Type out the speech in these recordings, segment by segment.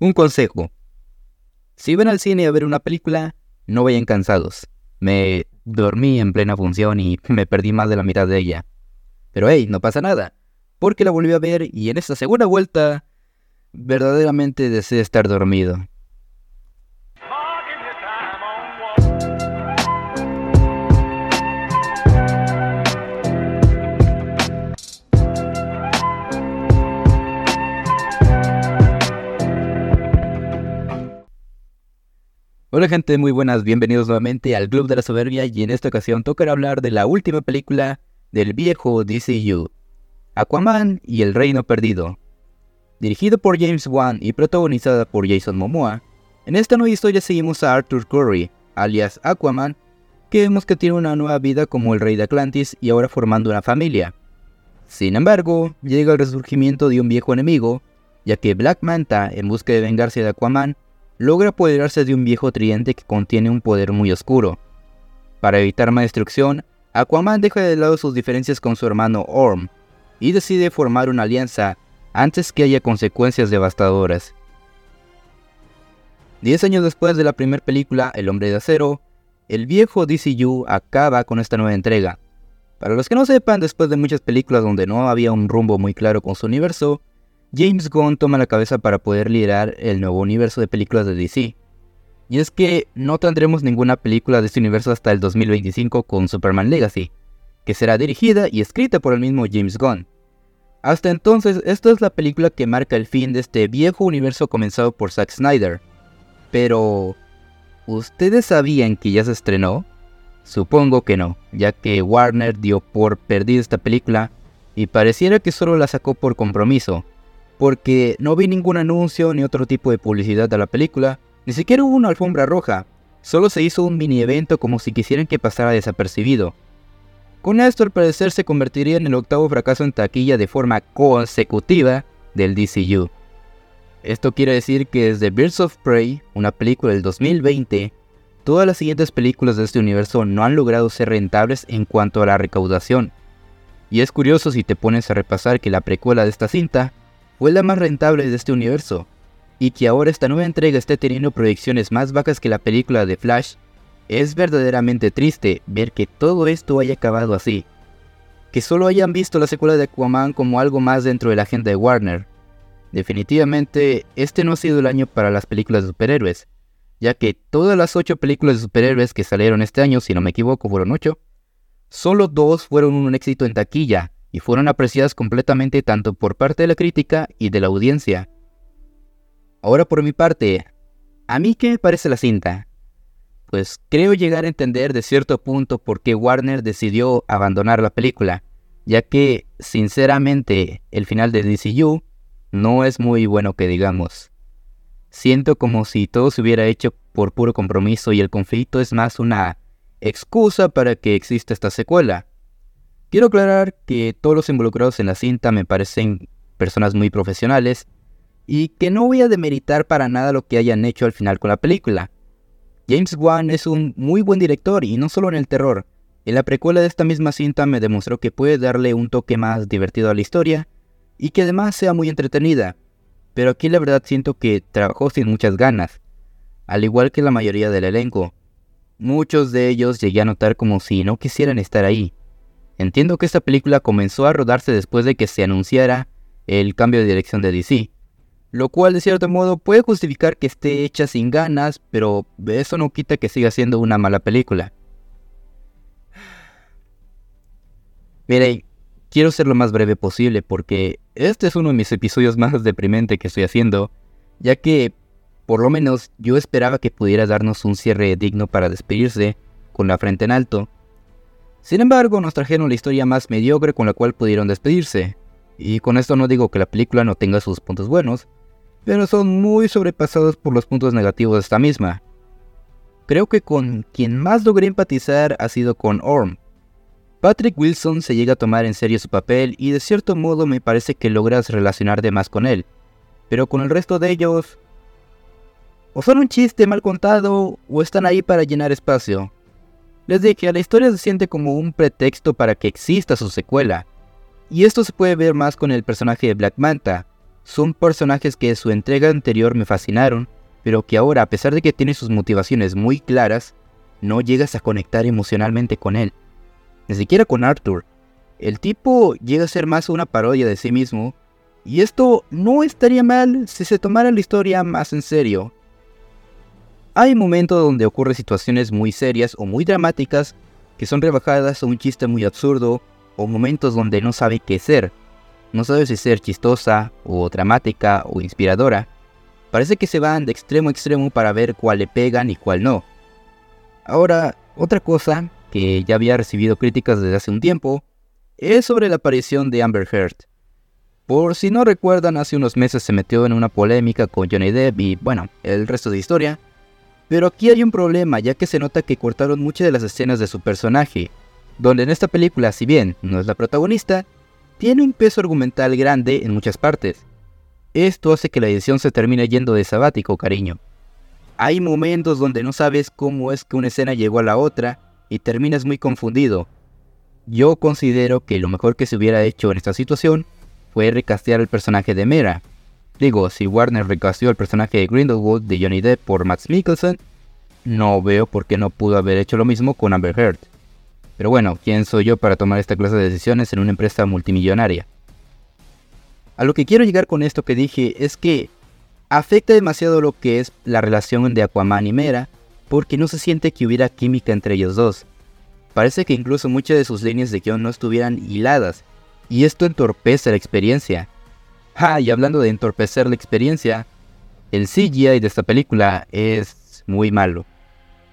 Un consejo. Si van al cine a ver una película, no vayan cansados. Me dormí en plena función y me perdí más de la mitad de ella. Pero hey, no pasa nada, porque la volví a ver y en esta segunda vuelta verdaderamente deseé estar dormido. Hola gente, muy buenas, bienvenidos nuevamente al Club de la Soberbia y en esta ocasión tocará hablar de la última película del viejo DCU, Aquaman y el Reino Perdido. Dirigido por James Wan y protagonizada por Jason Momoa, en esta nueva historia seguimos a Arthur Curry, alias Aquaman, que vemos que tiene una nueva vida como el rey de Atlantis y ahora formando una familia. Sin embargo, llega el resurgimiento de un viejo enemigo, ya que Black Manta, en busca de vengarse de Aquaman, logra apoderarse de un viejo tridente que contiene un poder muy oscuro. Para evitar más destrucción, Aquaman deja de lado sus diferencias con su hermano Orm y decide formar una alianza antes que haya consecuencias devastadoras. Diez años después de la primera película, El Hombre de Acero, el viejo DCU acaba con esta nueva entrega. Para los que no sepan, después de muchas películas donde no había un rumbo muy claro con su universo, James Gunn toma la cabeza para poder liderar el nuevo universo de películas de DC. Y es que no tendremos ninguna película de este universo hasta el 2025 con Superman Legacy, que será dirigida y escrita por el mismo James Gunn. Hasta entonces, esta es la película que marca el fin de este viejo universo comenzado por Zack Snyder. Pero, ¿ustedes sabían que ya se estrenó? Supongo que no, ya que Warner dio por perdida esta película y pareciera que solo la sacó por compromiso, porque no vi ningún anuncio ni otro tipo de publicidad de la película, ni siquiera hubo una alfombra roja, solo se hizo un mini evento como si quisieran que pasara desapercibido. Con esto al parecer se convertiría en el octavo fracaso en taquilla de forma consecutiva del DCU. Esto quiere decir que desde Birds of Prey, una película del 2020, todas las siguientes películas de este universo no han logrado ser rentables en cuanto a la recaudación. Y es curioso si te pones a repasar que la precuela de esta cinta fue la más rentable de este universo, y que ahora esta nueva entrega esté teniendo proyecciones más bajas que la película de Flash, es verdaderamente triste ver que todo esto haya acabado así. Que solo hayan visto la secuela de Aquaman como algo más dentro de la agenda de Warner. Definitivamente, este no ha sido el año para las películas de superhéroes, ya que todas las 8 películas de superhéroes que salieron este año, si no me equivoco, fueron 8, solo dos fueron un éxito en taquilla, y fueron apreciadas completamente tanto por parte de la crítica y de la audiencia. Ahora por mi parte, ¿a mí qué me parece la cinta? Pues creo llegar a entender de cierto punto por qué Warner decidió abandonar la película, ya que, sinceramente, el final de DCU no es muy bueno que digamos. Siento como si todo se hubiera hecho por puro compromiso y el conflicto es más una excusa para que exista esta secuela. Quiero aclarar que todos los involucrados en la cinta me parecen personas muy profesionales y que no voy a demeritar para nada lo que hayan hecho al final con la película. James Wan es un muy buen director y no solo en el terror. En la precuela de esta misma cinta me demostró que puede darle un toque más divertido a la historia y que además sea muy entretenida. Pero aquí la verdad siento que trabajó sin muchas ganas, al igual que la mayoría del elenco. Muchos de ellos llegué a notar como si no quisieran estar ahí. Entiendo que esta película comenzó a rodarse después de que se anunciara el cambio de dirección de DC, lo cual de cierto modo puede justificar que esté hecha sin ganas, pero eso no quita que siga siendo una mala película. Mire, quiero ser lo más breve posible porque este es uno de mis episodios más deprimente que estoy haciendo, ya que por lo menos yo esperaba que pudiera darnos un cierre digno para despedirse, con la frente en alto, sin embargo, nos trajeron la historia más mediocre con la cual pudieron despedirse. Y con esto no digo que la película no tenga sus puntos buenos, pero son muy sobrepasados por los puntos negativos de esta misma. Creo que con quien más logré empatizar ha sido con Orm. Patrick Wilson se llega a tomar en serio su papel y de cierto modo me parece que logras relacionar de más con él, pero con el resto de ellos... O son un chiste mal contado o están ahí para llenar espacio. Les dije, la historia se siente como un pretexto para que exista su secuela. Y esto se puede ver más con el personaje de Black Manta. son personajes que en su entrega anterior me fascinaron, pero que ahora, a pesar de que tiene sus motivaciones muy claras, no llegas a conectar emocionalmente con él. Ni siquiera con Arthur. El tipo llega a ser más una parodia de sí mismo, y esto no estaría mal si se tomara la historia más en serio. Hay momentos donde ocurren situaciones muy serias o muy dramáticas que son rebajadas a un chiste muy absurdo, o momentos donde no sabe qué ser. No sabe si ser chistosa, o dramática, o inspiradora. Parece que se van de extremo a extremo para ver cuál le pegan y cuál no. Ahora, otra cosa que ya había recibido críticas desde hace un tiempo es sobre la aparición de Amber Heard. Por si no recuerdan, hace unos meses se metió en una polémica con Johnny Depp y bueno, el resto de historia. Pero aquí hay un problema ya que se nota que cortaron muchas de las escenas de su personaje, donde en esta película, si bien no es la protagonista, tiene un peso argumental grande en muchas partes. Esto hace que la edición se termine yendo de sabático, cariño. Hay momentos donde no sabes cómo es que una escena llegó a la otra y terminas muy confundido. Yo considero que lo mejor que se hubiera hecho en esta situación fue recastear el personaje de Mera. Digo, si Warner recasteó el personaje de Grindelwald de Johnny Depp por Max Mikkelsen, no veo por qué no pudo haber hecho lo mismo con Amber Heard. Pero bueno, ¿quién soy yo para tomar esta clase de decisiones en una empresa multimillonaria? A lo que quiero llegar con esto que dije es que afecta demasiado lo que es la relación de Aquaman y Mera, porque no se siente que hubiera química entre ellos dos. Parece que incluso muchas de sus líneas de guion no estuvieran hiladas, y esto entorpece la experiencia. Ah, y hablando de entorpecer la experiencia, el CGI de esta película es muy malo.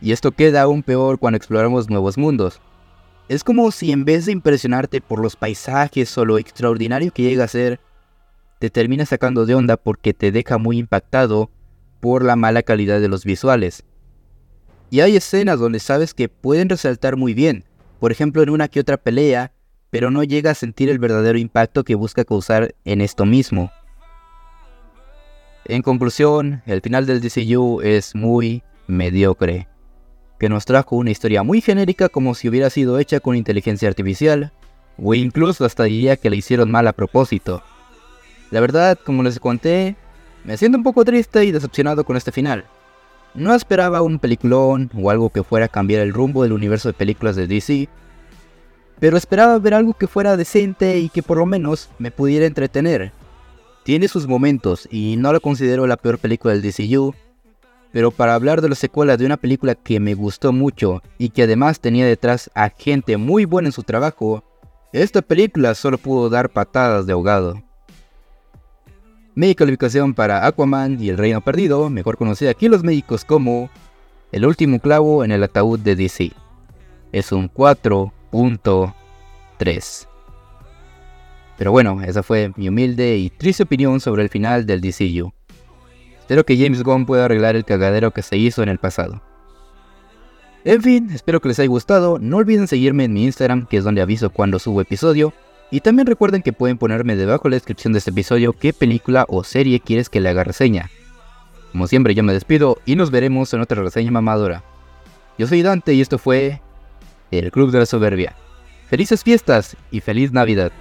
Y esto queda aún peor cuando exploramos nuevos mundos. Es como si en vez de impresionarte por los paisajes o lo extraordinario que llega a ser, te termina sacando de onda porque te deja muy impactado por la mala calidad de los visuales. Y hay escenas donde sabes que pueden resaltar muy bien, por ejemplo en una que otra pelea pero no llega a sentir el verdadero impacto que busca causar en esto mismo. En conclusión, el final del DCU es muy mediocre, que nos trajo una historia muy genérica como si hubiera sido hecha con inteligencia artificial, o incluso hasta diría que la hicieron mal a propósito. La verdad, como les conté, me siento un poco triste y decepcionado con este final. No esperaba un peliculón o algo que fuera a cambiar el rumbo del universo de películas de DC, pero esperaba ver algo que fuera decente y que por lo menos me pudiera entretener. Tiene sus momentos y no la considero la peor película del DCU, pero para hablar de la secuela de una película que me gustó mucho y que además tenía detrás a gente muy buena en su trabajo, esta película solo pudo dar patadas de ahogado. Mi calificación para Aquaman y el Reino Perdido, mejor conocida aquí los médicos como El último clavo en el ataúd de DC, es un 4 3. Pero bueno, esa fue mi humilde y triste opinión sobre el final del DCU. Espero que James Gunn pueda arreglar el cagadero que se hizo en el pasado. En fin, espero que les haya gustado. No olviden seguirme en mi Instagram, que es donde aviso cuando subo episodio. Y también recuerden que pueden ponerme debajo en la descripción de este episodio qué película o serie quieres que le haga reseña. Como siempre, yo me despido y nos veremos en otra reseña mamadora. Yo soy Dante y esto fue el Club de la Soberbia. Felices fiestas y feliz Navidad.